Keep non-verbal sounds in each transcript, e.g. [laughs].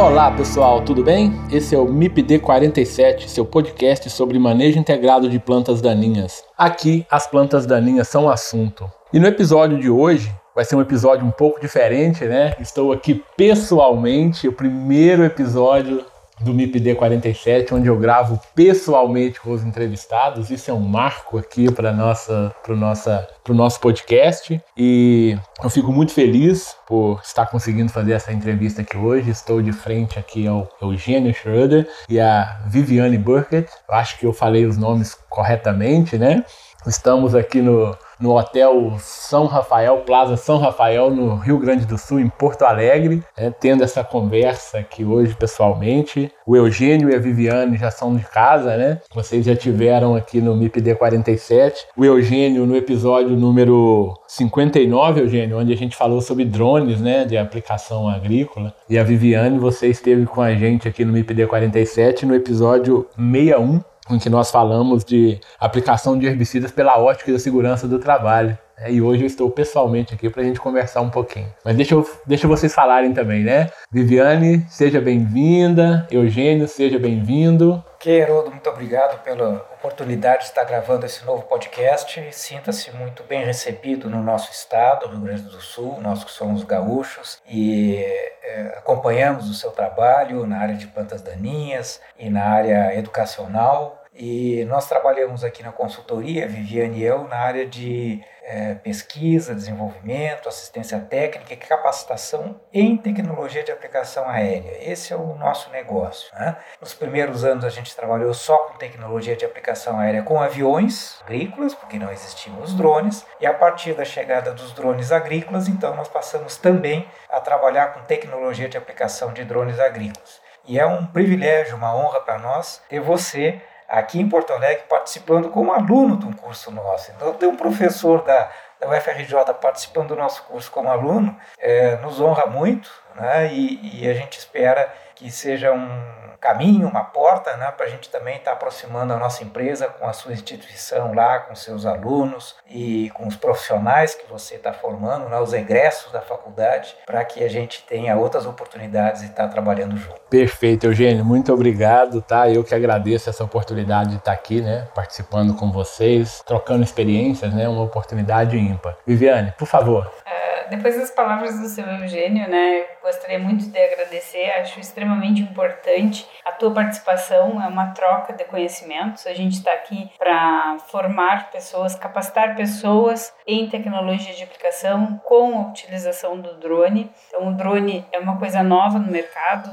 Olá pessoal, tudo bem? Esse é o MIPD 47, seu podcast sobre manejo integrado de plantas daninhas. Aqui as plantas daninhas são assunto. E no episódio de hoje vai ser um episódio um pouco diferente, né? Estou aqui pessoalmente, o primeiro episódio do MIPD 47, onde eu gravo pessoalmente com os entrevistados. Isso é um marco aqui para nossa, para nossa, para o nosso podcast e eu fico muito feliz por estar conseguindo fazer essa entrevista aqui hoje. Estou de frente aqui ao Eugênio Schroeder e a Viviane Burkett. Acho que eu falei os nomes corretamente, né? Estamos aqui no no Hotel São Rafael, Plaza São Rafael, no Rio Grande do Sul, em Porto Alegre, é, tendo essa conversa aqui hoje pessoalmente. O Eugênio e a Viviane já são de casa, né? Vocês já tiveram aqui no MIPD 47. O Eugênio no episódio número 59, Eugênio, onde a gente falou sobre drones, né, de aplicação agrícola. E a Viviane, você esteve com a gente aqui no MIPD 47 no episódio 61 em que nós falamos de aplicação de herbicidas pela ótica da segurança do trabalho. É, e hoje eu estou pessoalmente aqui para a gente conversar um pouquinho. Mas deixa, eu, deixa vocês falarem também, né? Viviane, seja bem-vinda. Eugênio, seja bem-vindo. Queirodo, muito obrigado pela oportunidade de estar gravando esse novo podcast. Sinta-se muito bem recebido no nosso estado, Rio Grande do Sul, nós que somos gaúchos, e é, acompanhamos o seu trabalho na área de plantas daninhas e na área educacional. E nós trabalhamos aqui na consultoria, Viviane e eu, na área de é, pesquisa, desenvolvimento, assistência técnica e capacitação em tecnologia de aplicação aérea. Esse é o nosso negócio. Né? Nos primeiros anos a gente trabalhou só com tecnologia de aplicação aérea com aviões agrícolas, porque não existiam os drones, e a partir da chegada dos drones agrícolas, então nós passamos também a trabalhar com tecnologia de aplicação de drones agrícolas. E é um privilégio, uma honra para nós ter você aqui em Porto Alegre participando como aluno de um curso nosso. Então, ter um professor da, da UFRJ participando do nosso curso como aluno é, nos honra muito né? e, e a gente espera que seja um caminho, uma porta né, para a gente também estar tá aproximando a nossa empresa com a sua instituição lá, com seus alunos e com os profissionais que você está formando, né, os egressos da faculdade, para que a gente tenha outras oportunidades de estar tá trabalhando junto. Perfeito, Eugênio, muito obrigado, tá? Eu que agradeço essa oportunidade de estar tá aqui, né, participando com vocês, trocando experiências, né, uma oportunidade ímpar. Viviane, por favor. Uh, depois das palavras do seu Eugênio, né, gostaria muito de agradecer, acho extremamente importante a tua participação, é uma troca de conhecimentos. A gente está aqui para formar pessoas, capacitar pessoas em tecnologia de aplicação com a utilização do drone. Então, o drone é uma coisa nova no mercado,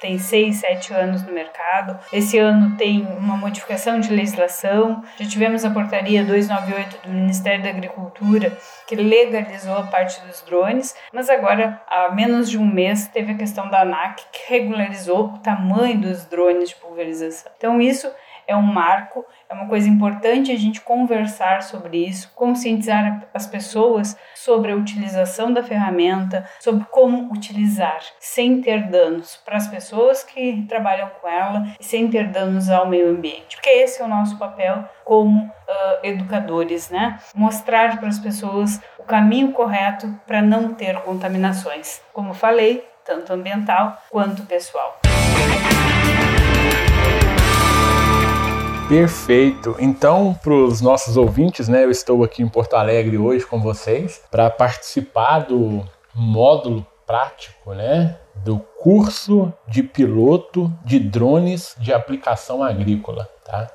tem seis, sete anos no mercado. Esse ano tem uma modificação de legislação. Já tivemos a portaria 298 do Ministério da Agricultura que legalizou a parte dos drones, mas agora, há menos de um mês, teve a questão da ANAC que regularizou o tamanho dos drones de pulverização. Então, isso é um marco, é uma coisa importante a gente conversar sobre isso, conscientizar as pessoas sobre a utilização da ferramenta, sobre como utilizar sem ter danos para as pessoas que trabalham com ela e sem ter danos ao meio ambiente, porque esse é o nosso papel como uh, educadores, né? Mostrar para as pessoas o caminho correto para não ter contaminações, como falei, tanto ambiental quanto pessoal. Perfeito. Então, para os nossos ouvintes, né, eu estou aqui em Porto Alegre hoje com vocês para participar do módulo prático, né, do curso de piloto de drones de aplicação agrícola, tá?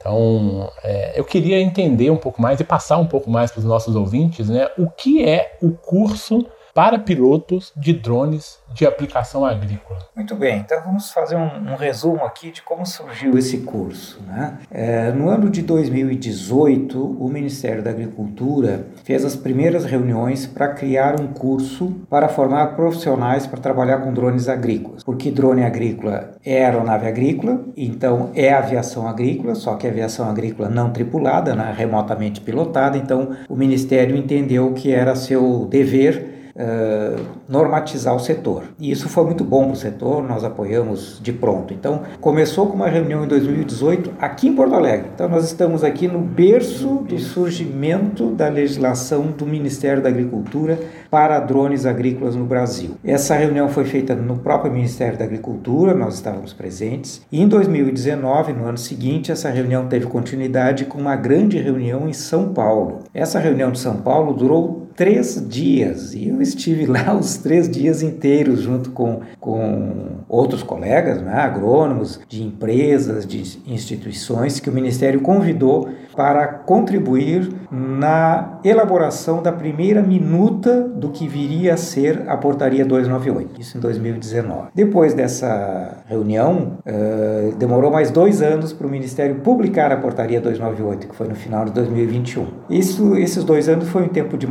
Então, é, eu queria entender um pouco mais e passar um pouco mais para os nossos ouvintes, né, o que é o curso para pilotos de drones de aplicação agrícola. Muito bem, então vamos fazer um, um resumo aqui de como surgiu esse curso. Né? É, no ano de 2018, o Ministério da Agricultura fez as primeiras reuniões para criar um curso para formar profissionais para trabalhar com drones agrícolas. Porque drone agrícola é aeronave agrícola, então é aviação agrícola, só que é aviação agrícola não tripulada, né, remotamente pilotada. Então o Ministério entendeu que era seu dever uh, normatizar o setor. E isso foi muito bom para o setor, nós apoiamos de pronto. Então, começou com uma reunião em 2018 aqui em Porto Alegre. Então, nós estamos aqui no berço do surgimento da legislação do Ministério da Agricultura para drones agrícolas no Brasil. Essa reunião foi feita no próprio Ministério da Agricultura, nós estávamos presentes. E em 2019, no ano seguinte, essa reunião teve continuidade com uma grande reunião em São Paulo. Essa reunião de São Paulo durou três dias e eu estive [laughs] lá os três dias inteiros junto com, com outros colegas, né, agrônomos de empresas, de instituições que o Ministério convidou para contribuir na elaboração da primeira minuta do que viria a ser a Portaria 298, isso em 2019. Depois dessa reunião, uh, demorou mais dois anos para o Ministério publicar a Portaria 298, que foi no final de 2021. Isso, esses dois anos foi um tempo de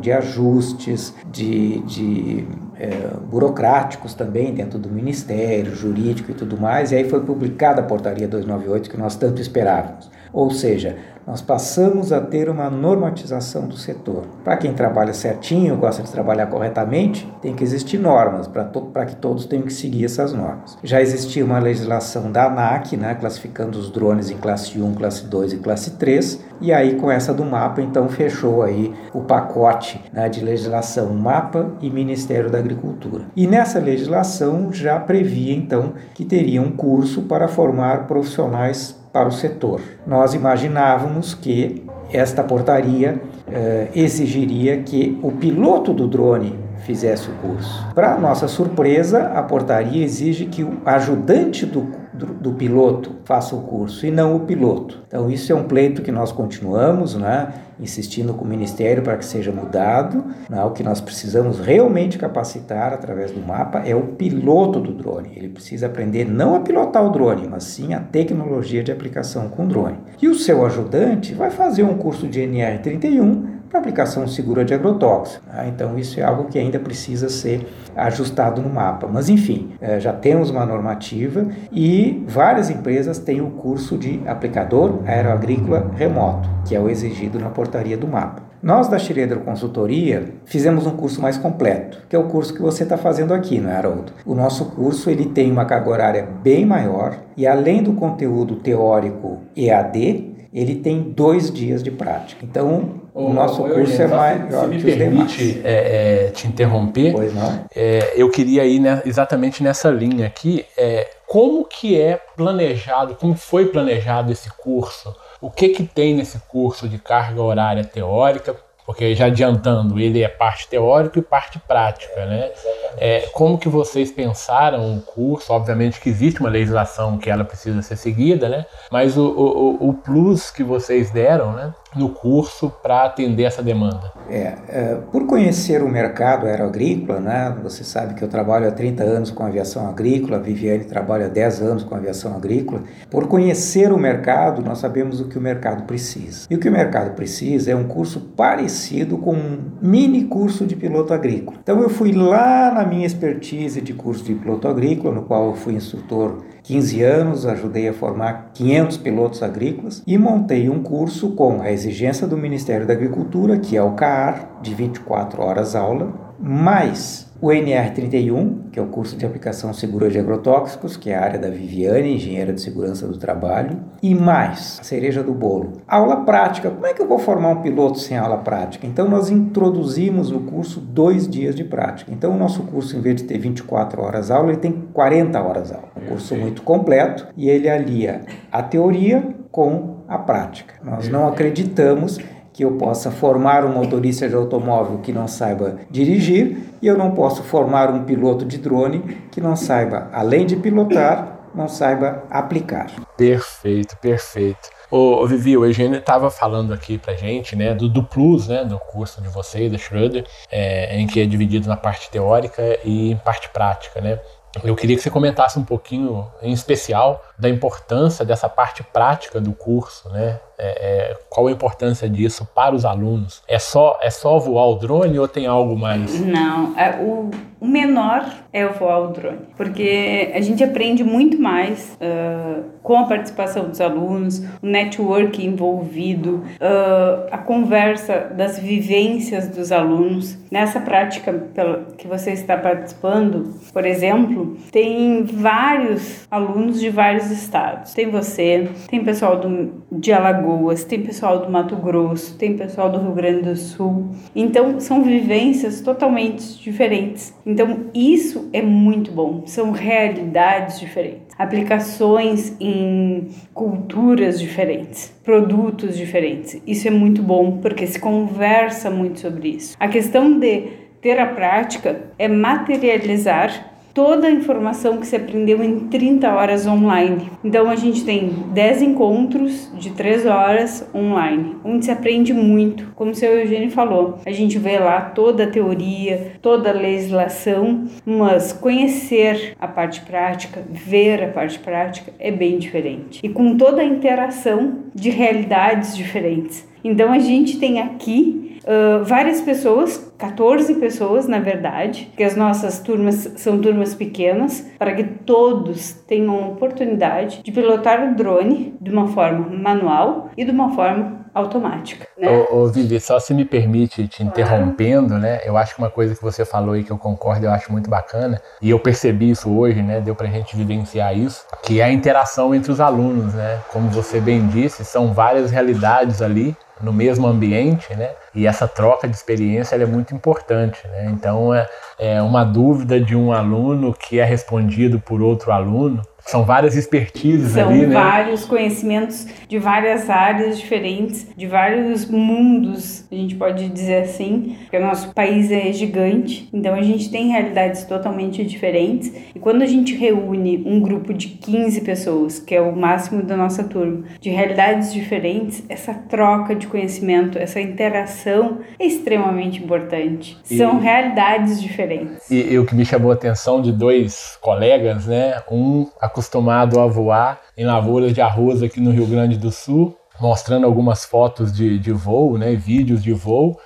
de ajustes, de, de é, burocráticos também dentro do Ministério, jurídico e tudo mais, e aí foi publicada a Portaria 298 que nós tanto esperávamos. Ou seja, nós passamos a ter uma normatização do setor. Para quem trabalha certinho, gosta de trabalhar corretamente, tem que existir normas para to que todos tenham que seguir essas normas. Já existia uma legislação da ANAC, né, classificando os drones em classe 1, classe 2 e classe 3, e aí com essa do mapa, então fechou aí o pacote né, de legislação MAPA e Ministério da Agricultura. E nessa legislação já previa então que teria um curso para formar profissionais para o setor. Nós imaginávamos que esta portaria eh, exigiria que o piloto do drone fizesse o curso. Para nossa surpresa, a portaria exige que o ajudante do do, do, piloto faça o curso e não o piloto. Então, isso é um pleito que nós continuamos, né, insistindo com o Ministério para que seja mudado. Né, o que nós precisamos realmente capacitar através do mapa é o piloto do drone. Ele precisa aprender não a pilotar o drone, mas sim a tecnologia de aplicação com o drone. E o seu ajudante vai fazer um curso de NR31 para aplicação segura de agrotóxico. Né? Então, isso é algo que ainda precisa ser ajustado no mapa. Mas, enfim, é, já temos uma normativa e várias empresas têm o curso de aplicador aeroagrícola remoto, que é o exigido na portaria do mapa. Nós da Schroeder Consultoria fizemos um curso mais completo, que é o curso que você está fazendo aqui, não é, Haroldo? O nosso curso ele tem uma carga horária bem maior e além do conteúdo teórico EAD, ele tem dois dias de prática. Então, o, o nosso curso é mais. Se me permite é, é, te interromper, pois não. É, eu queria ir né, exatamente nessa linha aqui. É, como que é planejado, como foi planejado esse curso? O que, que tem nesse curso de carga horária teórica? Porque já adiantando, ele é parte teórica e parte prática, né? É, como que vocês pensaram o curso? Obviamente que existe uma legislação que ela precisa ser seguida, né? Mas o, o, o plus que vocês deram, né? No curso para atender essa demanda? É, é, por conhecer o mercado aeroagrícola, né, você sabe que eu trabalho há 30 anos com aviação agrícola, a Viviane trabalha há 10 anos com aviação agrícola. Por conhecer o mercado, nós sabemos o que o mercado precisa. E o que o mercado precisa é um curso parecido com um mini curso de piloto agrícola. Então eu fui lá na minha expertise de curso de piloto agrícola, no qual eu fui instrutor 15 anos, ajudei a formar 500 pilotos agrícolas e montei um curso com a exigência do Ministério da Agricultura, que é o CAAR, de 24 horas aula, mais o NR31, que é o curso de aplicação segura de agrotóxicos, que é a área da Viviane, engenheira de segurança do trabalho, e mais, a cereja do bolo, aula prática. Como é que eu vou formar um piloto sem aula prática? Então nós introduzimos no curso dois dias de prática. Então o nosso curso, em vez de ter 24 horas aula, ele tem 40 horas aula. Um curso muito completo e ele alia a teoria com a prática. Nós não acreditamos que eu possa formar um motorista de automóvel que não saiba dirigir e eu não posso formar um piloto de drone que não saiba, além de pilotar, não saiba aplicar. Perfeito, perfeito. Ô, Vivi, o Eugênio estava falando aqui pra gente, né, do, do Plus, né, do curso de vocês, da Schroeder, é, em que é dividido na parte teórica e em parte prática, né? Eu queria que você comentasse um pouquinho, em especial, da importância dessa parte prática do curso, né? É, é, qual a importância disso para os alunos? É só, é só voar o drone ou tem algo mais? Não, é, o, o menor é o voar o drone, porque a gente aprende muito mais uh, com a participação dos alunos, o network envolvido, uh, a conversa das vivências dos alunos. Nessa prática pela, que você está participando, por exemplo, tem vários alunos de vários estados. Tem você, tem pessoal do, de Alagoas, tem pessoal do Mato Grosso, tem pessoal do Rio Grande do Sul. Então, são vivências totalmente diferentes. Então, isso é muito bom. São realidades diferentes, aplicações em culturas diferentes, produtos diferentes. Isso é muito bom porque se conversa muito sobre isso. A questão de ter a prática é materializar toda a informação que se aprendeu em 30 horas online. Então a gente tem 10 encontros de 3 horas online, onde se aprende muito. Como o seu Eugênio falou, a gente vê lá toda a teoria, toda a legislação, mas conhecer a parte prática, ver a parte prática é bem diferente. E com toda a interação de realidades diferentes. Então a gente tem aqui Uh, várias pessoas, 14 pessoas na verdade, que as nossas turmas são turmas pequenas, para que todos tenham a oportunidade de pilotar o drone de uma forma manual e de uma forma automática. Né? Ô, ô Vivi, só se me permite te interrompendo, né? Eu acho que uma coisa que você falou aí que eu concordo, eu acho muito bacana, e eu percebi isso hoje, né? Deu pra gente vivenciar isso, que é a interação entre os alunos, né? Como você bem disse, são várias realidades ali no mesmo ambiente, né? E essa troca de experiência é muito importante, né? Então é, é uma dúvida de um aluno que é respondido por outro aluno são várias expertises São ali, né? São vários conhecimentos de várias áreas diferentes, de vários mundos, a gente pode dizer assim, porque o nosso país é gigante, então a gente tem realidades totalmente diferentes. E quando a gente reúne um grupo de 15 pessoas, que é o máximo da nossa turma, de realidades diferentes, essa troca de conhecimento, essa interação é extremamente importante. E, São realidades diferentes. E, e o que me chamou a atenção de dois colegas, né? Um acostumado a voar em lavouras de arroz aqui no Rio Grande do Sul, mostrando algumas fotos de, de voo, né, vídeos de voo,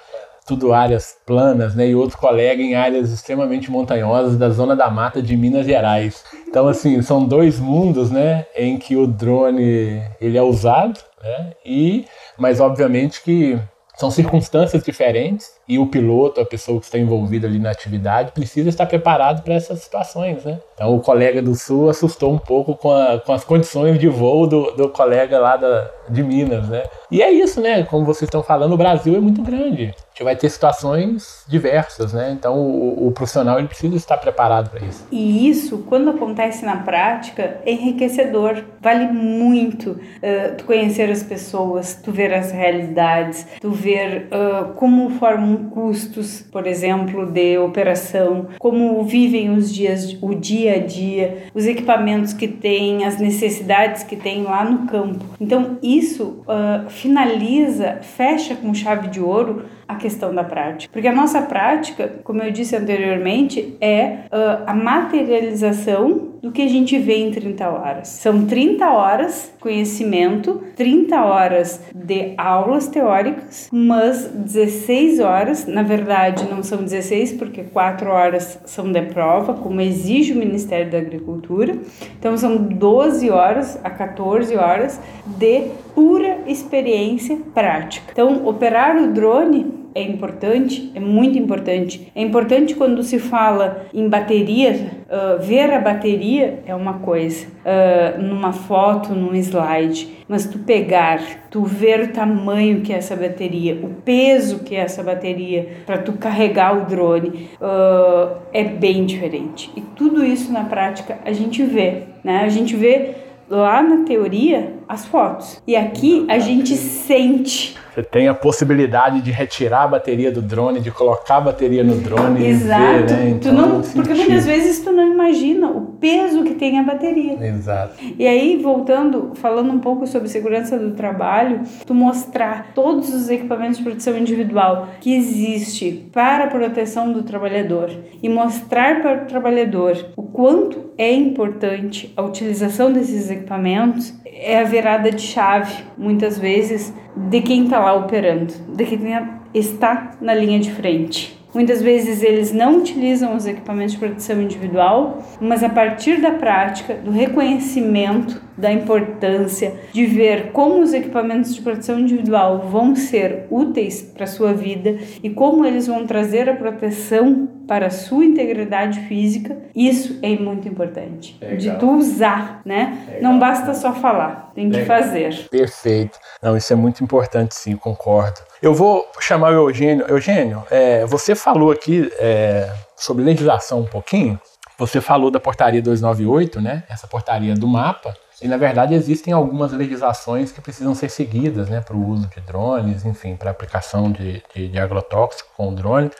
tudo áreas planas, né, e outro colega em áreas extremamente montanhosas da zona da mata de Minas Gerais. Então, assim, são dois mundos, né, em que o drone ele é usado, né, e, mas obviamente que são circunstâncias diferentes e o piloto, a pessoa que está envolvida ali na atividade, precisa estar preparado para essas situações, né? Então o colega do Sul assustou um pouco com, a, com as condições de voo do, do colega lá da, de Minas, né? E é isso, né? Como vocês estão falando, o Brasil é muito grande. A gente vai ter situações diversas, né? Então o, o profissional ele precisa estar preparado para isso. E isso, quando acontece na prática, é enriquecedor. Vale muito uh, tu conhecer as pessoas, tu ver as realidades, tu ver uh, como formam custos, por exemplo, de operação, como vivem os dias, o dia a dia, os equipamentos que tem, as necessidades que tem lá no campo. Então isso uh, finaliza, fecha com chave de ouro a questão da prática. Porque a nossa prática, como eu disse anteriormente, é uh, a materialização do que a gente vê em 30 horas. São 30 horas conhecimento, 30 horas de aulas teóricas, mas 16 horas, na verdade não são 16 porque 4 horas são de prova, como exige o Ministério da Agricultura. Então são 12 horas a 14 horas de pura experiência prática. Então, operar o drone é importante, é muito importante. É importante quando se fala em bateria, uh, ver a bateria é uma coisa, uh, numa foto, num slide, mas tu pegar, tu ver o tamanho que é essa bateria, o peso que é essa bateria para tu carregar o drone, uh, é bem diferente. E tudo isso na prática a gente vê, né? A gente vê lá na teoria as fotos. E aqui a gente sente Você tem a possibilidade de retirar a bateria do drone, de colocar a bateria no drone Exato. e ver, né? Então, tu não, porque muitas vezes tu não imagina o peso que tem a bateria. Exato. E aí, voltando, falando um pouco sobre segurança do trabalho, tu mostrar todos os equipamentos de proteção individual que existe para a proteção do trabalhador e mostrar para o trabalhador o quanto é importante a utilização desses equipamentos é a virada de chave, muitas vezes, de quem está lá operando, de quem está na linha de frente. Muitas vezes eles não utilizam os equipamentos de proteção individual, mas a partir da prática, do reconhecimento da importância de ver como os equipamentos de proteção individual vão ser úteis para a sua vida e como eles vão trazer a proteção para a sua integridade física, isso é muito importante. Legal. De tu usar, né? Legal. Não basta só falar, tem que Legal. fazer. Perfeito. Não, isso é muito importante, sim, concordo. Eu vou chamar o Eugênio. Eugênio, é, você falou aqui é, sobre legislação um pouquinho. Você falou da portaria 298, né? Essa portaria do mapa. E na verdade existem algumas legislações que precisam ser seguidas, né, para o uso de drones, enfim, para aplicação de, de, de agrotóxico com drone.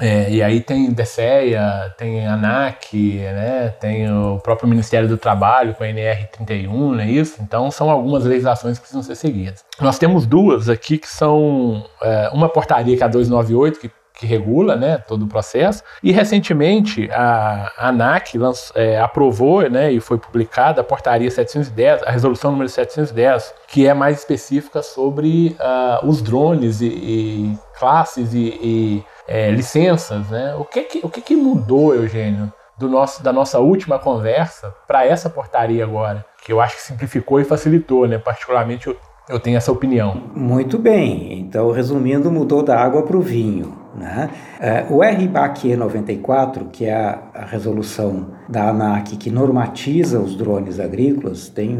É, e aí tem DSEA, tem ANAC, né, tem o próprio Ministério do Trabalho com a NR31, não é isso? Então são algumas legislações que precisam ser seguidas. Nós temos duas aqui que são é, uma portaria que é a 298, que que regula né, todo o processo. E recentemente a ANAC lanç, é, aprovou né, e foi publicada a portaria 710, a resolução número 710, que é mais específica sobre uh, os drones e, e classes e, e é, licenças. Né? O, que, que, o que, que mudou, Eugênio, do nosso, da nossa última conversa para essa portaria agora? Que eu acho que simplificou e facilitou, né? particularmente eu, eu tenho essa opinião. Muito bem. Então, resumindo, mudou da água para o vinho. Né? o RBAC 94, que é a, a, resolução da ANAC que normatiza os drones agrícolas, tem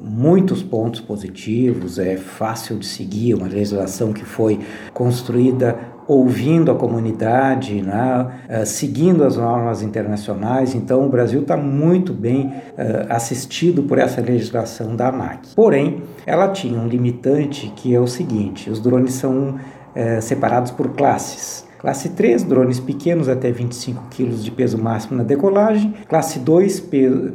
muitos pontos positivos, é fácil de seguir, uma legislação que foi construída ouvindo a comunidade, né, uh, seguindo as normas internacionais. Então, o Brasil está muito bem uh, assistido por essa legislação da ANAC. Porém, ela tinha um limitante que é o seguinte: os drones são uh, separados por classes. Classe 3, drones pequenos até 25 kg de peso máximo na decolagem. Classe 2,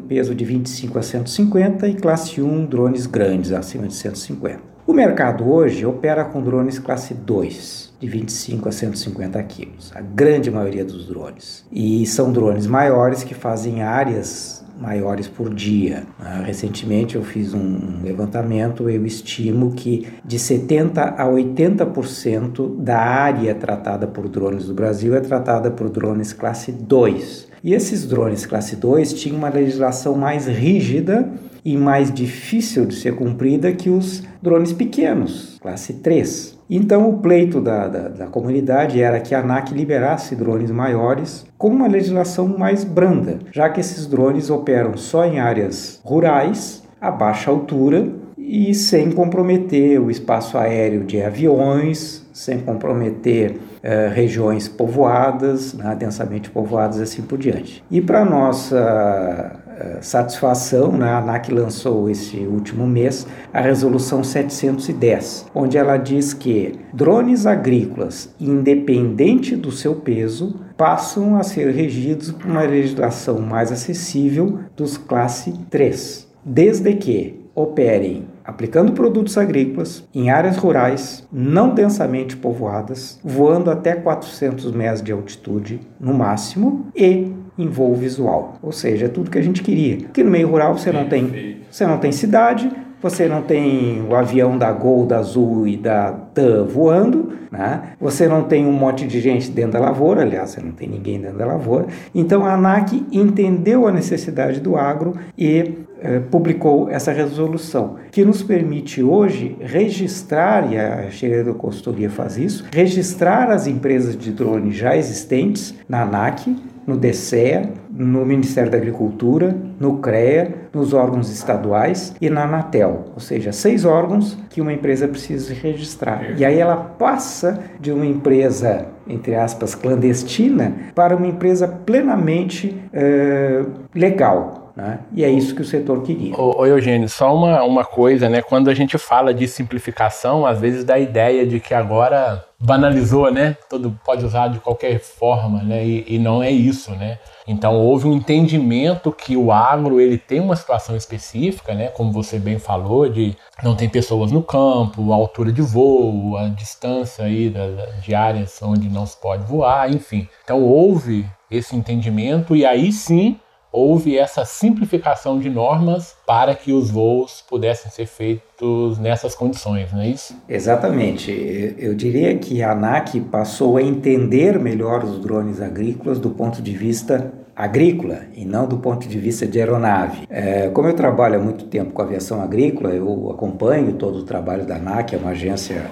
peso de 25 a 150. E classe 1, drones grandes, acima de 150. O mercado hoje opera com drones classe 2, de 25 a 150 quilos, a grande maioria dos drones. E são drones maiores que fazem áreas maiores por dia. Recentemente eu fiz um levantamento, eu estimo que de 70 a 80% da área tratada por drones do Brasil é tratada por drones classe 2. E esses drones classe 2 tinham uma legislação mais rígida e mais difícil de ser cumprida que os drones pequenos, classe 3. Então, o pleito da, da, da, comunidade era que a ANAC liberasse drones maiores com uma legislação mais branda, já que esses drones operam só em áreas rurais, a baixa altura e sem comprometer o espaço aéreo de aviões, sem comprometer eh, regiões povoadas, né, densamente povoadas e assim por diante. E para nossa satisfação, né, a ANAC lançou esse último mês a resolução 710, onde ela diz que drones agrícolas, independente do seu peso, passam a ser regidos por uma legislação mais acessível dos classe 3, desde que operem aplicando produtos agrícolas em áreas rurais não densamente povoadas, voando até 400 metros de altitude no máximo e em voo visual, ou seja, é tudo que a gente queria. Porque no meio rural você não tem, você não tem cidade, você não tem o avião da Gol, da Azul e da TAM voando, né? você não tem um monte de gente dentro da lavoura, aliás, você não tem ninguém dentro da lavoura. Então a ANAC entendeu a necessidade do agro e eh, publicou essa resolução, que nos permite hoje registrar, e a da consultoria faz isso, registrar as empresas de drone já existentes na ANAC, no DCEA, no Ministério da Agricultura, no CREA, nos órgãos estaduais e na Anatel, ou seja, seis órgãos que uma empresa precisa registrar. E aí ela passa de uma empresa, entre aspas, clandestina para uma empresa plenamente eh, legal. Né? E é isso que o setor queria. Ô, ô, Eugênio, só uma, uma coisa, né? Quando a gente fala de simplificação, às vezes dá a ideia de que agora banalizou, né? Todo pode usar de qualquer forma, né? E, e, não é isso, né? Então houve um entendimento que o agro ele tem uma situação específica, né? Como você bem falou, de não tem pessoas no campo, a altura de voo, a distância aí da, de áreas onde não se pode voar, enfim. Então houve esse entendimento e aí sim houve essa simplificação de normas para que os voos pudessem ser feitos nessas condições, não é isso? Exatamente. Eu diria que a ANAC passou a entender melhor os drones agrícolas do ponto de vista agrícola e não do ponto de vista de aeronave. É, como eu trabalho há muito tempo com aviação agrícola, eu acompanho todo o trabalho da ANAC, é uma agência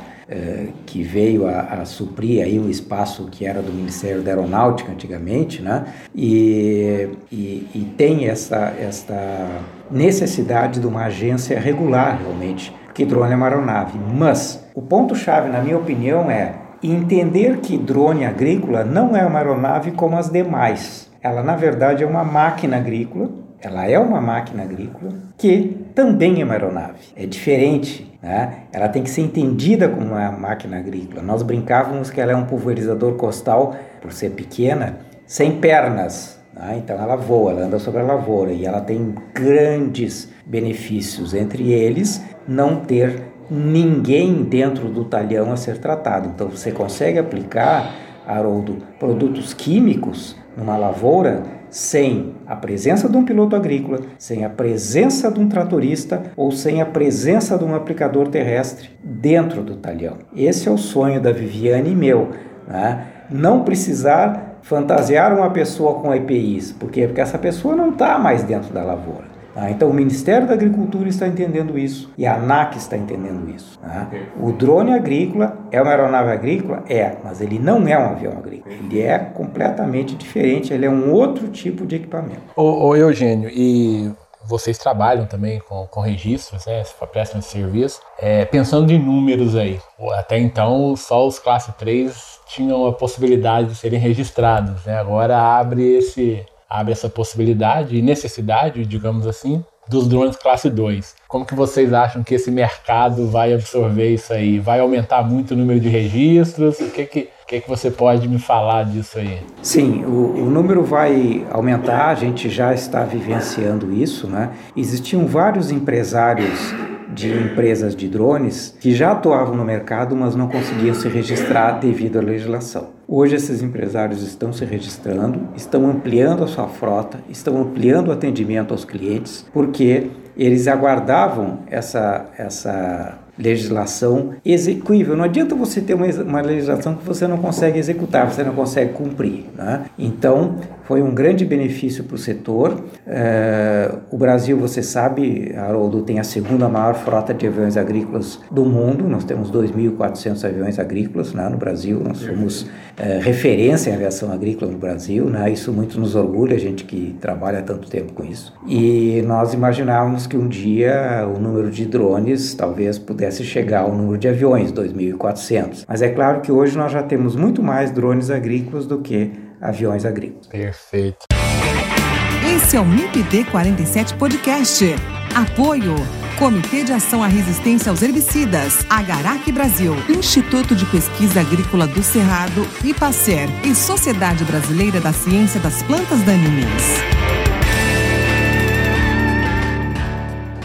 que veio a, a, suprir aí o espaço que era do Ministério da Aeronáutica antigamente, né? E, e, e tem essa, necessidade de uma agência regular realmente, porque drone é uma aeronave. Mas o ponto-chave, na minha opinião, é entender que drone agrícola não é uma aeronave como as demais ela na verdade é uma máquina agrícola, ela é uma máquina agrícola que também é uma aeronave. É diferente, né? Ela tem que ser entendida como uma máquina agrícola. Nós brincávamos que ela é um pulverizador costal, por ser pequena, sem pernas. Né? Então ela voa, ela anda sobre a lavoura e ela tem grandes benefícios, entre eles não ter ninguém dentro do talhão a ser tratado. Então você consegue aplicar, Haroldo, produtos químicos numa lavoura sem a presença de um piloto agrícola, sem a presença de um tratorista ou sem a presença de um aplicador terrestre dentro do talhão. Esse é o sonho da Viviane e meu. Né? Não precisar fantasiar uma pessoa com EPIs. Por quê? Porque essa pessoa não está mais dentro da lavoura. Ah, então o Ministério da Agricultura está entendendo isso e a ANAC está entendendo isso. Tá? O drone agrícola é uma aeronave agrícola? É, mas ele não é um avião agrícola. Ele é completamente diferente, ele é um outro tipo de equipamento. Ô, ô Eugênio, e vocês trabalham também com, com registros, né, prestam esse serviço. É, pensando em números aí, até então só os classe 3 tinham a possibilidade de serem registrados, né? agora abre esse abre essa possibilidade e necessidade, digamos assim, dos drones classe 2. Como que vocês acham que esse mercado vai absorver isso aí? Vai aumentar muito o número de registros? O que que, que, que você pode me falar disso aí? Sim, o, o número vai aumentar, a gente já está vivenciando isso, né? Existiam vários empresários de empresas de drones que já atuavam no mercado, mas não conseguiam se registrar devido à legislação. Hoje esses empresários estão se registrando, estão ampliando a sua frota, estão ampliando o atendimento aos clientes, porque eles aguardavam essa, essa legislação execuível. Não adianta você ter uma, uma legislação que você não consegue executar, você não consegue cumprir. Né? Então, foi um grande benefício para o setor. É, o Brasil, você sabe, Haroldo, tem a segunda maior frota de aviões agrícolas do mundo. Nós temos 2.400 aviões agrícolas né, no Brasil. Nós somos é, referência em aviação agrícola no Brasil. Né? Isso muito nos orgulha, a gente que trabalha há tanto tempo com isso. E nós imaginávamos que um dia o número de drones talvez pudesse chegar ao número de aviões, 2.400. Mas é claro que hoje nós já temos muito mais drones agrícolas do que aviões agrícolas. Perfeito. Esse é o MIPD 47 Podcast. Apoio. Comitê de Ação à Resistência aos Herbicidas, Agarac Brasil, Instituto de Pesquisa Agrícola do Cerrado, IPACER e Sociedade Brasileira da Ciência das Plantas Daninhas.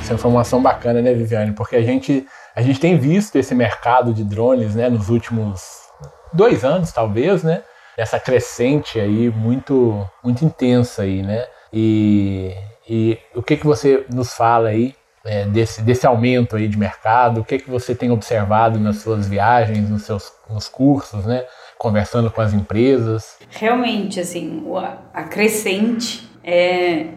Essa informação bacana, né, Viviane? Porque a gente, a gente tem visto esse mercado de drones né, nos últimos dois anos, talvez, né? Essa crescente aí muito muito intensa aí, né? E, e o que que você nos fala aí é, desse, desse aumento aí de mercado? O que que você tem observado nas suas viagens, nos seus nos cursos, né? Conversando com as empresas? Realmente, assim, a crescente é,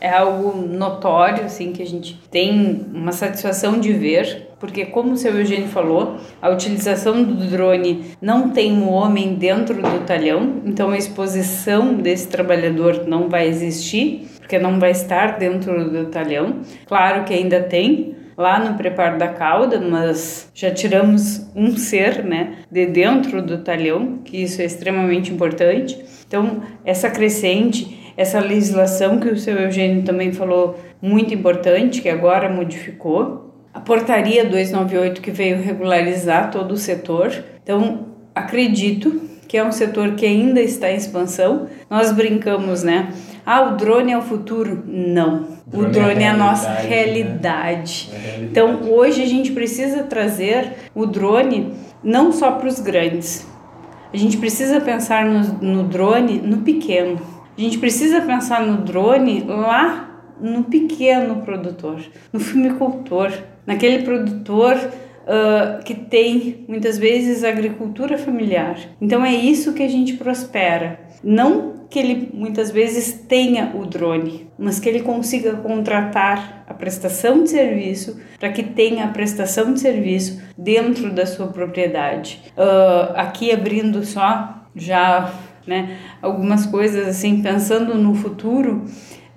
é algo notório, assim, que a gente tem uma satisfação de ver porque como o seu Eugênio falou, a utilização do drone não tem um homem dentro do talhão, então a exposição desse trabalhador não vai existir, porque não vai estar dentro do talhão. Claro que ainda tem, lá no preparo da cauda, mas já tiramos um ser, né, de dentro do talhão, que isso é extremamente importante. Então, essa crescente essa legislação que o seu Eugênio também falou, muito importante, que agora modificou, a portaria 298 que veio regularizar todo o setor. Então, acredito que é um setor que ainda está em expansão. Nós brincamos, né? Ah, o drone é o futuro? Não. O drone, o drone é, a, é a nossa realidade. Né? realidade. Então, hoje a gente precisa trazer o drone não só para os grandes. A gente precisa pensar no, no drone no pequeno. A gente precisa pensar no drone lá no pequeno produtor, no fumicultor, naquele produtor uh, que tem muitas vezes agricultura familiar. Então é isso que a gente prospera. Não que ele muitas vezes tenha o drone, mas que ele consiga contratar a prestação de serviço para que tenha a prestação de serviço dentro da sua propriedade. Uh, aqui abrindo só já né, algumas coisas assim, pensando no futuro,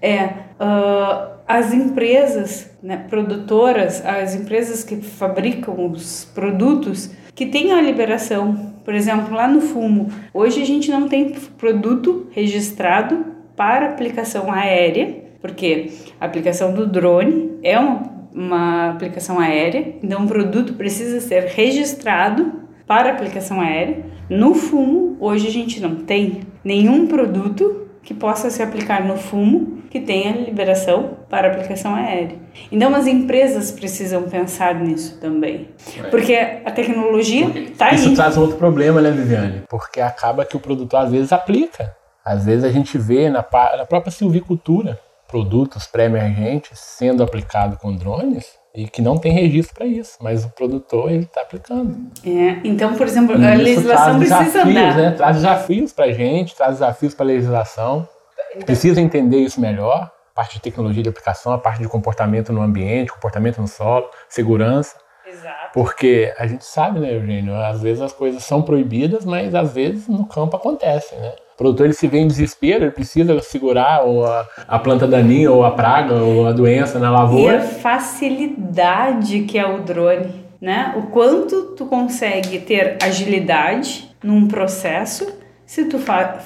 é uh, as empresas né, produtoras, as empresas que fabricam os produtos, que têm a liberação. Por exemplo, lá no fumo, hoje a gente não tem produto registrado para aplicação aérea, porque a aplicação do drone é uma, uma aplicação aérea, então o produto precisa ser registrado para aplicação aérea. No fumo, hoje a gente não tem nenhum produto que possa se aplicar no fumo que tenha liberação para aplicação aérea. Então as empresas precisam pensar nisso também, é. porque a tecnologia está aí. Isso traz outro problema, né, Viviane? Porque acaba que o produtor às vezes aplica. Às vezes a gente vê na, na própria silvicultura produtos pré-emergentes sendo aplicados com drones e que não tem registro para isso, mas o produtor ele está aplicando. É, então, por exemplo, a legislação precisa desafios, andar. Né? Traz desafios para a gente, traz desafios para a legislação. Então, Precisa entender isso melhor, a parte de tecnologia de aplicação, a parte de comportamento no ambiente, comportamento no solo, segurança. Exato. Porque a gente sabe, né, Eugênio, às vezes as coisas são proibidas, mas às vezes no campo acontecem, né? O produtor ele se vê em desespero, ele precisa segurar ou a, a planta daninha, ou a praga, ou a doença na lavoura. E a facilidade que é o drone, né? O quanto tu consegue ter agilidade num processo se tu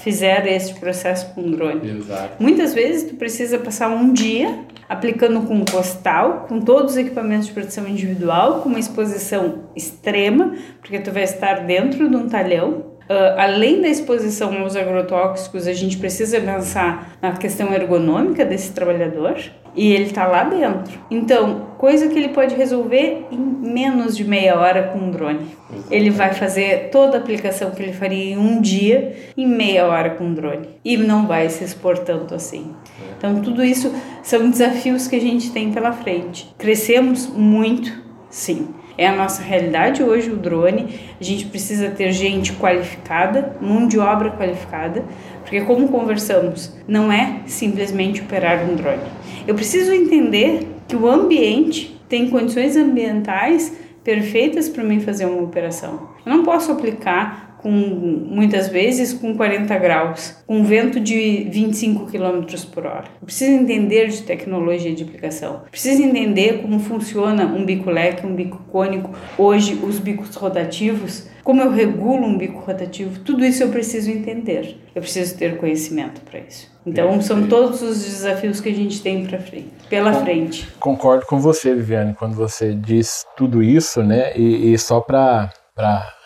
fizer esse processo com drone. Exato. Muitas vezes tu precisa passar um dia aplicando com postal, com todos os equipamentos de proteção individual, com uma exposição extrema, porque tu vai estar dentro de um talhão Uh, além da exposição aos agrotóxicos, a gente precisa pensar na questão ergonômica desse trabalhador e ele está lá dentro. Então, coisa que ele pode resolver em menos de meia hora com um drone. Ele vai fazer toda a aplicação que ele faria em um dia em meia hora com um drone e não vai se expor tanto assim. Então, tudo isso são desafios que a gente tem pela frente. Crescemos muito, sim é a nossa realidade hoje o drone. A gente precisa ter gente qualificada, mão de obra qualificada, porque como conversamos, não é simplesmente operar um drone. Eu preciso entender que o ambiente tem condições ambientais perfeitas para mim fazer uma operação. Eu não posso aplicar com muitas vezes com 40 graus, com vento de 25 km por hora. Eu preciso entender de tecnologia de aplicação. Preciso entender como funciona um bico leque, um bico cônico, hoje os bicos rotativos, como eu regulo um bico rotativo, tudo isso eu preciso entender. Eu preciso ter conhecimento para isso. Então, são todos os desafios que a gente tem para frente, pela frente. Concordo com você, Viviane, quando você diz tudo isso, né? E, e só para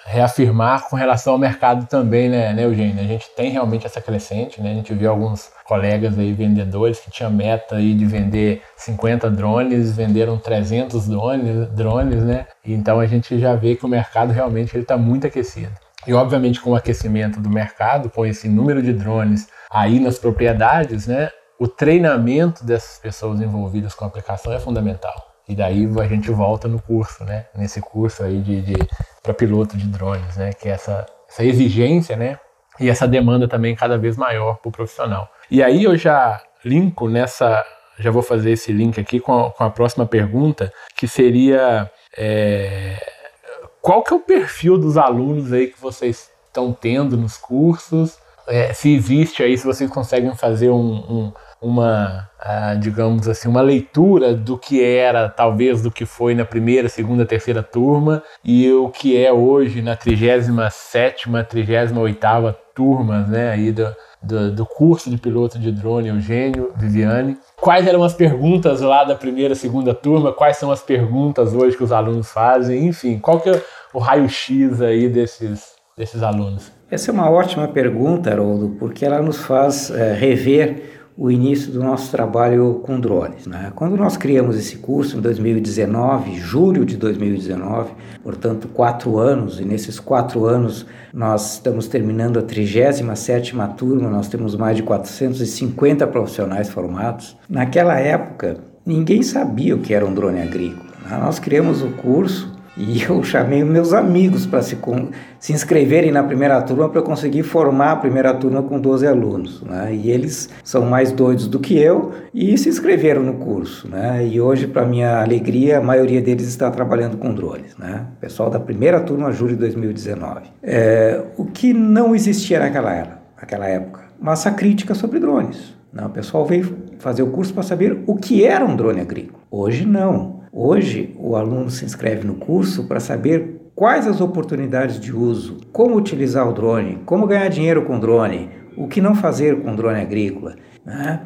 reafirmar com relação ao mercado também, né, né, Eugênio? A gente tem realmente essa crescente, né? A gente viu alguns colegas aí, vendedores, que tinham meta aí de vender 50 drones, venderam 300 drones, drones né? Então a gente já vê que o mercado realmente está muito aquecido. E obviamente com o aquecimento do mercado, com esse número de drones aí nas propriedades, né? O treinamento dessas pessoas envolvidas com a aplicação é fundamental. E daí a gente volta no curso, né? Nesse curso aí de, de para piloto de drones, né? Que é essa, essa exigência, né? E essa demanda também cada vez maior para o profissional. E aí eu já linko nessa, já vou fazer esse link aqui com a, com a próxima pergunta, que seria é, qual que é o perfil dos alunos aí que vocês estão tendo nos cursos? É, se existe aí, se vocês conseguem fazer um, um uma, digamos assim, uma leitura do que era, talvez, do que foi na primeira, segunda, terceira turma e o que é hoje na 37ª, 38ª turmas, né, aí do, do, do curso de piloto de drone, Eugênio, Viviane. Quais eram as perguntas lá da primeira, segunda turma? Quais são as perguntas hoje que os alunos fazem? Enfim, qual que é o raio-x aí desses, desses alunos? Essa é uma ótima pergunta, Haroldo, porque ela nos faz é, rever o início do nosso trabalho com drones. Né? Quando nós criamos esse curso em 2019, julho de 2019, portanto quatro anos, e nesses quatro anos nós estamos terminando a 37ª turma, nós temos mais de 450 profissionais formados. Naquela época, ninguém sabia o que era um drone agrícola. Né? Nós criamos o curso e eu [laughs] chamei meus amigos para se, se inscreverem na primeira turma para eu conseguir formar a primeira turma com 12 alunos. Né? E eles são mais doidos do que eu e se inscreveram no curso. Né? E hoje, para minha alegria, a maioria deles está trabalhando com drones. Né? Pessoal da primeira turma, julho de 2019. É, o que não existia naquela, era, naquela época? Massa crítica sobre drones. Não, o pessoal veio fazer o curso para saber o que era um drone agrícola. Hoje não. Hoje, o aluno se inscreve no curso para saber quais as oportunidades de uso, como utilizar o drone, como ganhar dinheiro com drone, o que não fazer com drone agrícola. Né?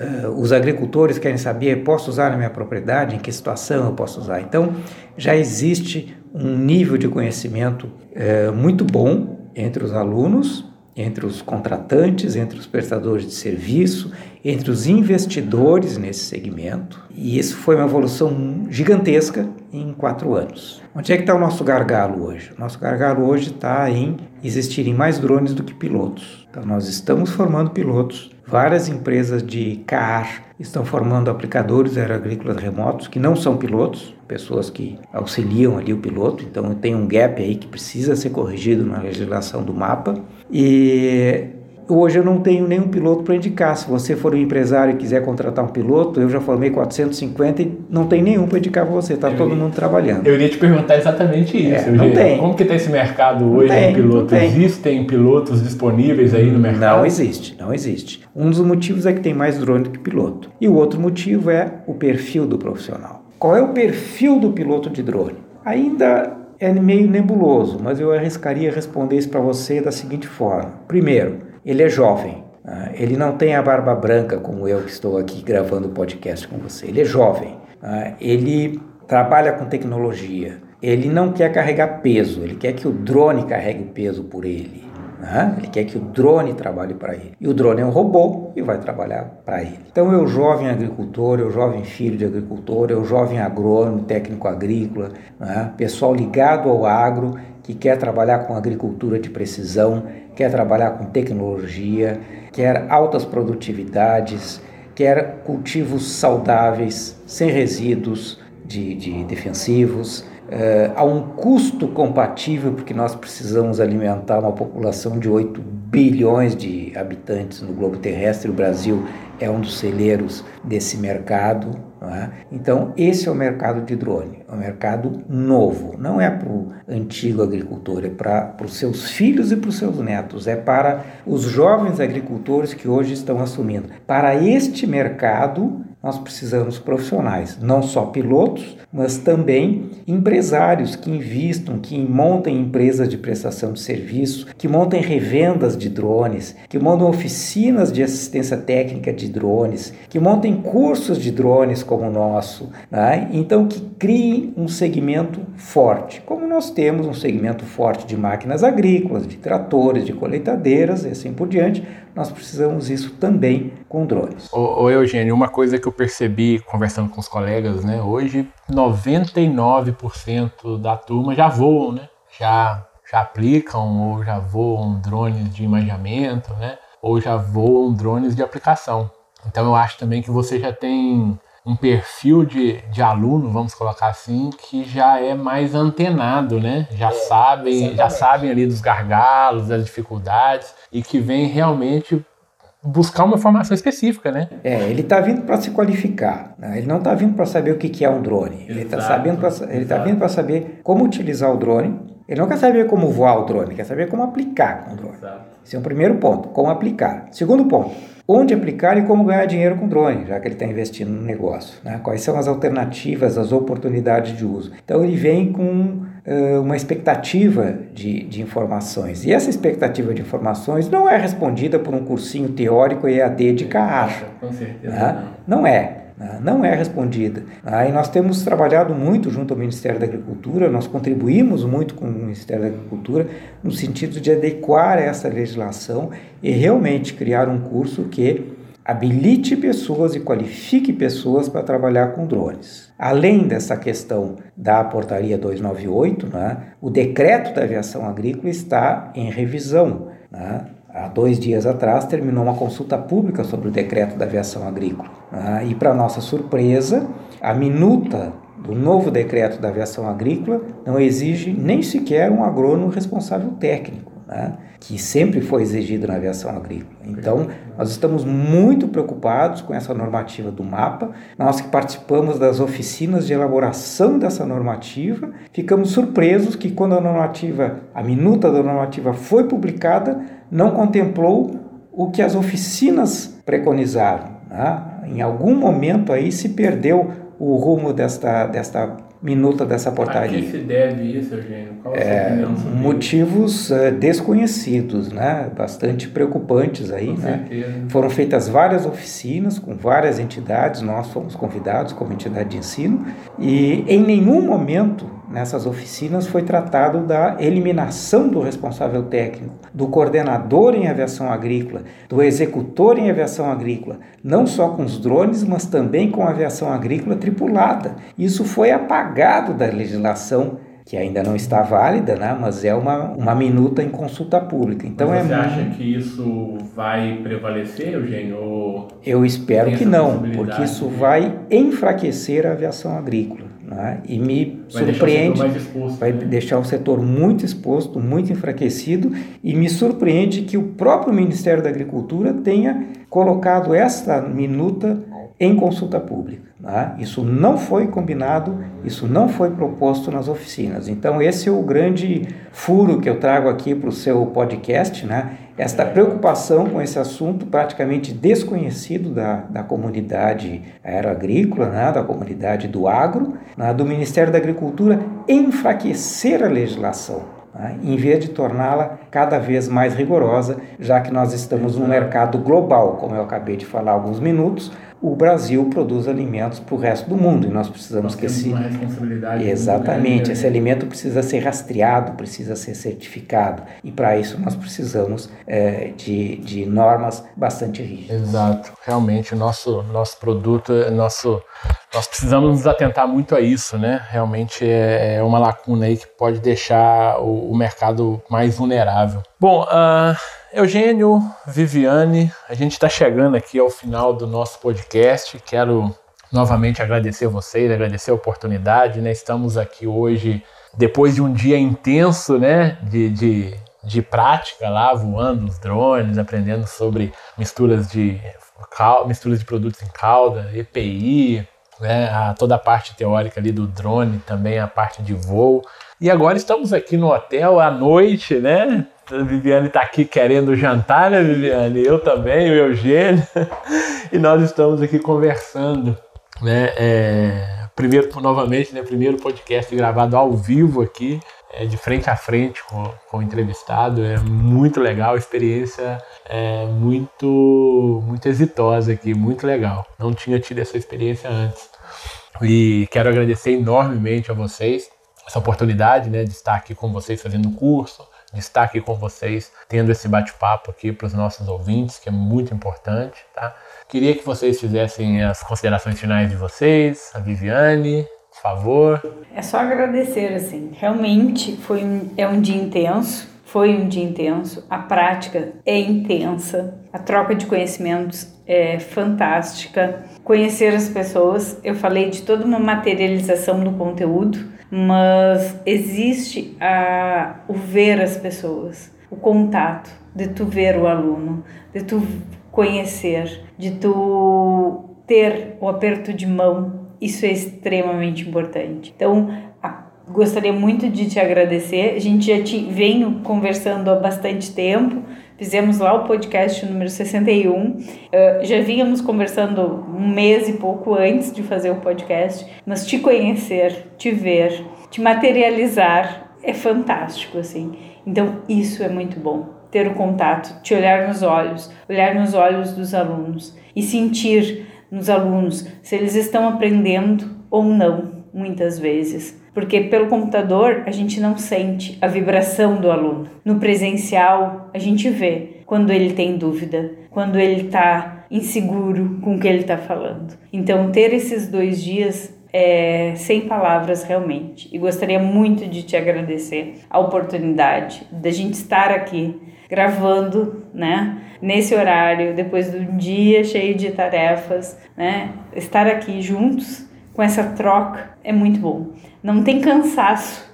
Uh, os agricultores querem saber: posso usar na minha propriedade? Em que situação eu posso usar? Então, já existe um nível de conhecimento uh, muito bom entre os alunos entre os contratantes, entre os prestadores de serviço, entre os investidores nesse segmento. E isso foi uma evolução gigantesca em quatro anos. Onde é que está o nosso gargalo hoje? O nosso gargalo hoje está em existirem mais drones do que pilotos. Então nós estamos formando pilotos. Várias empresas de CAR estão formando aplicadores aeroagrícolas remotos que não são pilotos, pessoas que auxiliam ali o piloto. Então tem um gap aí que precisa ser corrigido na legislação do mapa. E hoje eu não tenho nenhum piloto para indicar. Se você for um empresário e quiser contratar um piloto, eu já formei 450 e não tem nenhum para indicar para você. Está todo mundo trabalhando. Eu iria te perguntar exatamente isso. É, não tem. Como que está esse mercado hoje tem, de piloto? Existem pilotos disponíveis aí no mercado? Não existe, não existe. Um dos motivos é que tem mais drone do que piloto. E o outro motivo é o perfil do profissional. Qual é o perfil do piloto de drone? Ainda é meio nebuloso, mas eu arriscaria responder isso para você da seguinte forma. Primeiro, ele é jovem. Ah, ele não tem a barba branca como eu que estou aqui gravando o podcast com você. Ele é jovem. Ah, ele trabalha com tecnologia. Ele não quer carregar peso. Ele quer que o drone carregue peso por ele. Né? Ele quer que o drone trabalhe para ele. E o drone é um robô e vai trabalhar para ele. Então, eu, jovem agricultor, eu, jovem filho de agricultor, eu, jovem agrônomo, técnico agrícola, né? pessoal ligado ao agro que quer trabalhar com agricultura de precisão, quer trabalhar com tecnologia, quer altas produtividades, quer cultivos saudáveis, sem resíduos de, de defensivos é, a um custo compatível, porque nós precisamos alimentar uma população de 8 bilhões de habitantes no globo terrestre. O Brasil é um dos celeiros desse mercado. É? Então, esse é o mercado de drone, é um mercado novo. Não é para o antigo agricultor, é para os seus filhos e para os seus netos, é para os jovens agricultores que hoje estão assumindo. Para este mercado, nós precisamos profissionais, não só pilotos, mas também empresários que investam, que montem empresas de prestação de serviço, que montem revendas de drones, que montam oficinas de assistência técnica de drones, que montem cursos de drones como o nosso, né? então que criem um segmento forte, como nós temos um segmento forte de máquinas agrícolas, de tratores, de colheitadeiras e assim por diante, nós precisamos isso também com drones. Ô, ô Eugênio, uma coisa que eu percebi conversando com os colegas, né? Hoje 99% da turma já voam, né? Já, já aplicam ou já voam drones de imaginamento, né? Ou já voam drones de aplicação. Então eu acho também que você já tem um perfil de, de aluno, vamos colocar assim, que já é mais antenado, né? Já é, sabem, exatamente. já sabem ali dos gargalos, das dificuldades e que vem realmente buscar uma informação específica, né? É, ele está vindo para se qualificar. Né? Ele não está vindo para saber o que, que é um drone. Ele está sabendo, pra, ele está vindo para saber como utilizar o drone. Ele não quer saber como voar o drone, quer saber como aplicar com o drone. Exato. Esse é o primeiro ponto, como aplicar. Segundo ponto, onde aplicar e como ganhar dinheiro com drone, já que ele está investindo no negócio. Né? Quais são as alternativas, as oportunidades de uso. Então ele vem com uma expectativa de, de informações. E essa expectativa de informações não é respondida por um cursinho teórico EAD de carracha. Com certeza. Né? Não é né? não é respondida. Aí nós temos trabalhado muito junto ao Ministério da Agricultura, nós contribuímos muito com o Ministério da Agricultura no sentido de adequar essa legislação e realmente criar um curso que habilite pessoas e qualifique pessoas para trabalhar com drones. Além dessa questão da portaria 298, né, o decreto da aviação agrícola está em revisão. Né? Há dois dias atrás terminou uma consulta pública sobre o decreto da aviação agrícola. Né? E, para nossa surpresa, a minuta do novo decreto da aviação agrícola não exige nem sequer um agrônomo responsável técnico né, que sempre foi exigido na aviação agrícola. Então, nós estamos muito preocupados com essa normativa do mapa. Nós que participamos das oficinas de elaboração dessa normativa, ficamos surpresos que quando a normativa, a minuta da normativa foi publicada, não contemplou o que as oficinas preconizaram. Né? Em algum momento aí se perdeu o rumo desta, desta minuta dessa portaria. A que se deve isso, Eugênio? Qual é, motivos uh, desconhecidos, né? bastante preocupantes aí. Com né? Foram feitas várias oficinas com várias entidades, nós fomos convidados como entidade de ensino, e em nenhum momento nessas oficinas foi tratado da eliminação do responsável técnico, do coordenador em aviação agrícola, do executor em aviação agrícola, não só com os drones, mas também com a aviação agrícola tripulada. Isso foi apagado da legislação que ainda não está válida, né? mas é uma, uma minuta em consulta pública. Então mas você é acha que isso vai prevalecer, Eugênio? Eu espero que não, porque isso vai enfraquecer a aviação agrícola. Né? E me vai surpreende, deixar exposto, vai né? deixar o setor muito exposto, muito enfraquecido, e me surpreende que o próprio Ministério da Agricultura tenha colocado esta minuta em consulta pública. Né? Isso não foi combinado, isso não foi proposto nas oficinas. Então, esse é o grande furo que eu trago aqui para o seu podcast, né? esta preocupação com esse assunto praticamente desconhecido da, da comunidade aeroagrícola, né? da comunidade do agro, né? do Ministério da Agricultura, enfraquecer a legislação né, em vez de torná-la cada vez mais rigorosa, já que nós estamos num mercado global, como eu acabei de falar há alguns minutos, o Brasil produz alimentos para o resto do mundo e nós precisamos nós que esse uma responsabilidade exatamente esse né? alimento precisa ser rastreado, precisa ser certificado e para isso nós precisamos é, de, de normas bastante rígidas. Exato, realmente o nosso nosso produto, nosso nós precisamos nos atentar muito a isso, né? Realmente é, é uma lacuna aí que pode deixar o, mercado mais vulnerável. Bom, uh, Eugênio, Viviane, a gente está chegando aqui ao final do nosso podcast. Quero novamente agradecer vocês, agradecer a oportunidade, né? Estamos aqui hoje depois de um dia intenso, né? De, de, de prática lá, voando os drones, aprendendo sobre misturas de misturas de produtos em cauda, EPI, né, a, toda a parte teórica ali do drone, também a parte de voo. E agora estamos aqui no hotel à noite, né? A Viviane está aqui querendo jantar, né, Viviane? Eu também, o Eugênio. [laughs] e nós estamos aqui conversando, né? É, primeiro, [laughs] novamente, né? Primeiro podcast gravado ao vivo aqui, é, de frente a frente com, com o entrevistado. É muito legal, experiência é muito, muito exitosa aqui, muito legal. Não tinha tido essa experiência antes. E quero agradecer enormemente a vocês essa oportunidade né, de estar aqui com vocês fazendo o curso, de estar aqui com vocês tendo esse bate-papo aqui para os nossos ouvintes, que é muito importante. Tá? Queria que vocês fizessem as considerações finais de vocês, a Viviane, por favor. É só agradecer, assim, realmente foi um, é um dia intenso, foi um dia intenso, a prática é intensa, a troca de conhecimentos é fantástica, conhecer as pessoas, eu falei de toda uma materialização do conteúdo, mas existe a, o ver as pessoas, o contato, de tu ver o aluno, de tu conhecer, de tu ter o aperto de mão, isso é extremamente importante. Então, gostaria muito de te agradecer. A gente já te vem conversando há bastante tempo. Fizemos lá o podcast número 61. Uh, já vínhamos conversando um mês e pouco antes de fazer o podcast, mas te conhecer, te ver, te materializar é fantástico, assim. Então, isso é muito bom. Ter o contato, te olhar nos olhos, olhar nos olhos dos alunos e sentir nos alunos se eles estão aprendendo ou não, muitas vezes. Porque pelo computador a gente não sente a vibração do aluno. No presencial a gente vê quando ele tem dúvida, quando ele está inseguro com o que ele está falando. Então, ter esses dois dias é, sem palavras realmente. E gostaria muito de te agradecer a oportunidade da gente estar aqui gravando, né? Nesse horário, depois de um dia cheio de tarefas, né? Estar aqui juntos com essa troca é muito bom. Não tem cansaço,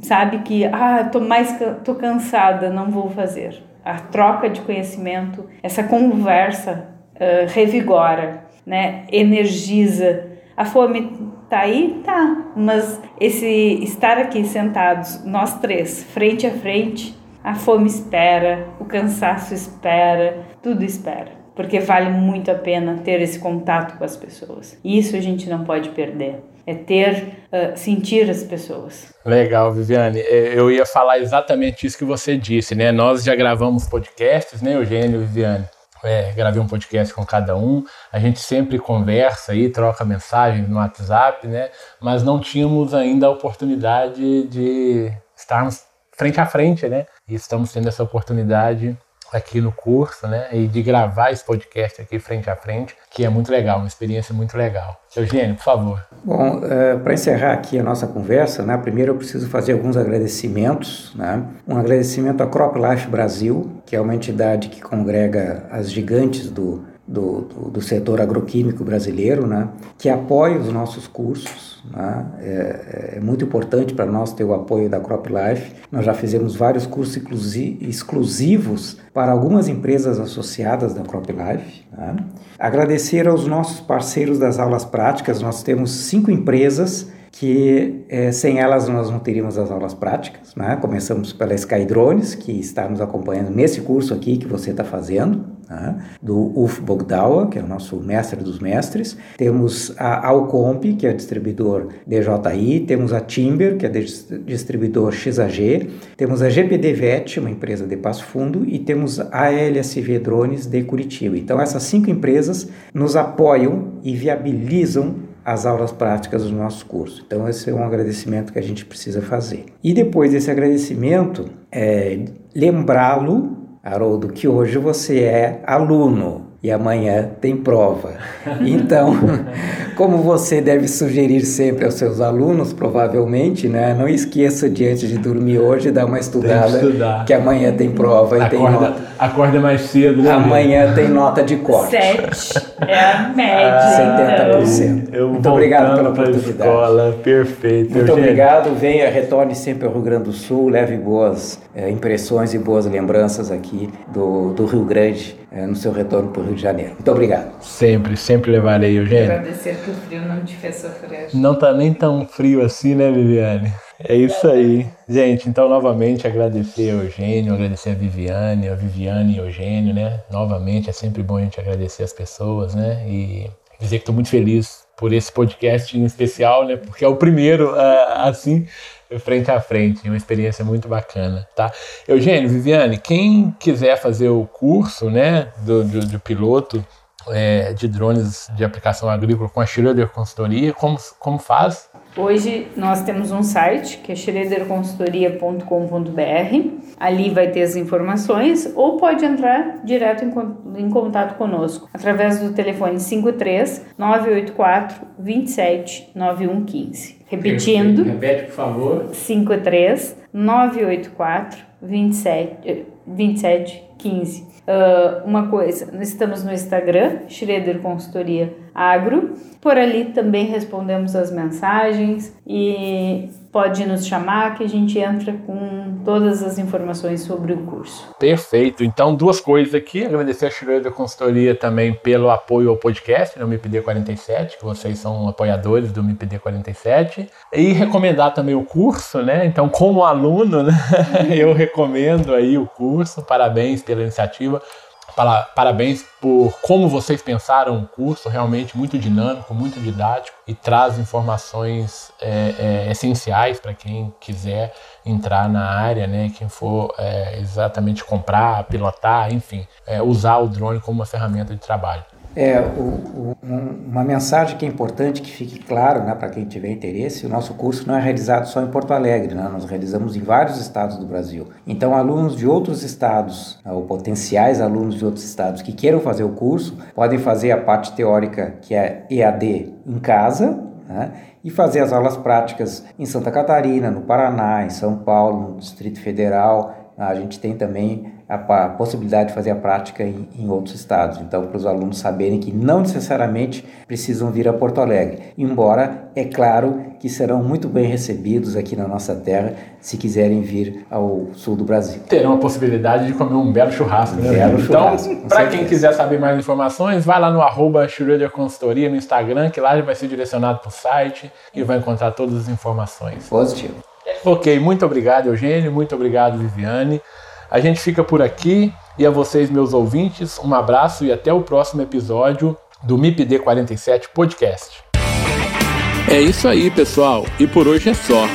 sabe que ah, tô mais tô cansada, não vou fazer. A troca de conhecimento, essa conversa uh, revigora, né? Energiza. A fome tá aí, tá, mas esse estar aqui sentados, nós três, frente a frente, a fome espera, o cansaço espera, tudo espera porque vale muito a pena ter esse contato com as pessoas. Isso a gente não pode perder. É ter, uh, sentir as pessoas. Legal, Viviane. É, eu ia falar exatamente isso que você disse, né? Nós já gravamos podcasts, né, Eugênio e Viviane? É, gravei um podcast com cada um. A gente sempre conversa aí, troca mensagens no WhatsApp, né? Mas não tínhamos ainda a oportunidade de estarmos frente a frente, né? E estamos tendo essa oportunidade aqui no curso, né? E de gravar esse podcast aqui frente a frente, que é muito legal, uma experiência muito legal. Eugênio, por favor. Bom, é, para encerrar aqui a nossa conversa, né? Primeiro eu preciso fazer alguns agradecimentos, né? Um agradecimento à Crop Life Brasil, que é uma entidade que congrega as gigantes do do, do, do, setor agroquímico brasileiro, né, que apoia os nossos cursos. Né, é, é, muito importante para nós ter o apoio da CropLife. Nós já fizemos vários cursos exclusivos para algumas empresas associadas da CropLife. Né. Agradecer aos nossos parceiros das aulas práticas, nós temos cinco empresas que é, sem elas nós não teríamos as aulas práticas. Né? Começamos pela Skydrones, que está nos acompanhando nesse curso aqui que você está fazendo, né? do Uf Bogdawa, que é o nosso mestre dos mestres. Temos a Alcomp, que é distribuidor DJI. Temos a Timber, que é distribuidor XAG. Temos a GPD VET, uma empresa de Passo Fundo. E temos a LSV Drones de Curitiba. Então, essas cinco empresas nos apoiam e viabilizam as aulas práticas do nosso curso. Então, esse é um agradecimento que a gente precisa fazer. E depois desse agradecimento, é, lembrá-lo, Haroldo, que hoje você é aluno e amanhã tem prova. Então, [laughs] como você deve sugerir sempre aos seus alunos, provavelmente, né, não esqueça diante de dormir hoje dar uma estudada, que amanhã tem prova e tem nota. Acorda mais cedo, né? Amanhã tem nota de corte. Sete é a média. 70%. Então. Muito obrigado pela oportunidade. Escola, perfeito. Muito obrigado. Venha, retorne sempre ao Rio Grande do Sul, leve boas é, impressões e boas lembranças aqui do, do Rio Grande é, no seu retorno para o Rio de Janeiro. Muito obrigado. Sempre, sempre levarei, Eugênio. Agradecer que o frio não te fez sofrer. Não tá nem tão frio assim, né, Viviane? É isso aí. Gente, então novamente agradecer a Eugênio, agradecer a Viviane, a Viviane e o Eugênio, né? Novamente é sempre bom a gente agradecer as pessoas, né? E dizer que estou muito feliz por esse podcast em especial, né? Porque é o primeiro, uh, assim, frente a frente, uma experiência muito bacana, tá? Eugênio, Viviane, quem quiser fazer o curso, né, do, do, do piloto é, de drones de aplicação agrícola com a Schroeder Consultoria, como, como faz? Hoje nós temos um site que é schroederconsultoria.com.br. Ali vai ter as informações ou pode entrar direto em, em contato conosco através do telefone 53 984 27 9115. Repetindo. Repete, por favor. 53 984 27 27 15. Uh, uma coisa, nós estamos no Instagram, Schroeder Consultoria Agro. Por ali também respondemos as mensagens e pode nos chamar que a gente entra com todas as informações sobre o curso. Perfeito. Então, duas coisas aqui. Agradecer a Schroeder Consultoria também pelo apoio ao podcast no MIPD 47, que vocês são apoiadores do MIPD 47. E recomendar também o curso, né? Então, como aluno, né? [laughs] eu recomendo aí o curso. Parabéns pela iniciativa Parabéns por como vocês pensaram o curso, realmente muito dinâmico, muito didático e traz informações é, é, essenciais para quem quiser entrar na área, né? Quem for é, exatamente comprar, pilotar, enfim, é, usar o drone como uma ferramenta de trabalho. É, o, o, uma mensagem que é importante que fique claro né, para quem tiver interesse: o nosso curso não é realizado só em Porto Alegre, né, nós realizamos em vários estados do Brasil. Então, alunos de outros estados, né, ou potenciais alunos de outros estados que queiram fazer o curso, podem fazer a parte teórica, que é EAD, em casa, né, e fazer as aulas práticas em Santa Catarina, no Paraná, em São Paulo, no Distrito Federal. A gente tem também a, possibilidade de fazer a prática em, em outros estados. Então, para os alunos saberem que não necessariamente precisam vir a Porto Alegre, embora é claro que serão muito bem recebidos aqui na nossa terra se quiserem vir ao sul do Brasil. Terão a possibilidade de comer um belo churrasco. Né? Belo então, para quem quiser saber mais informações, vai lá no arroba Consultoria no Instagram, que lá já vai ser direcionado para o site e vai encontrar todas as informações. Positivo. Ok, muito obrigado, Eugênio, muito obrigado, Viviane. A gente fica por aqui e a vocês, meus ouvintes, um abraço e até o próximo episódio do MIPD 47 Podcast. É isso aí, pessoal, e por hoje é só.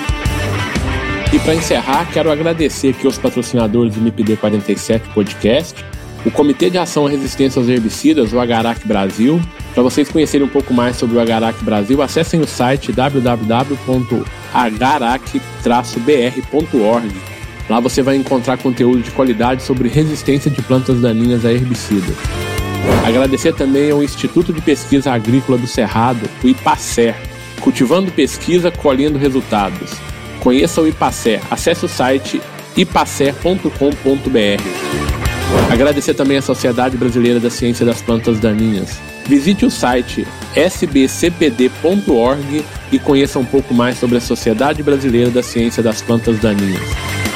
E para encerrar, quero agradecer aqui aos patrocinadores do MIPD 47 Podcast, o Comitê de Ação à Resistência aos Herbicidas, o Agarac Brasil. Para vocês conhecerem um pouco mais sobre o Agarac Brasil, acessem o site www.agarac-br.org Lá você vai encontrar conteúdo de qualidade sobre resistência de plantas daninhas a herbicidas. Agradecer também ao Instituto de Pesquisa Agrícola do Cerrado, o IPACER, cultivando pesquisa, colhendo resultados. Conheça o IPACER, acesse o site ipacer.com.br. Agradecer também à Sociedade Brasileira da Ciência das Plantas Daninhas. Visite o site sbcpd.org e conheça um pouco mais sobre a Sociedade Brasileira da Ciência das Plantas Daninhas.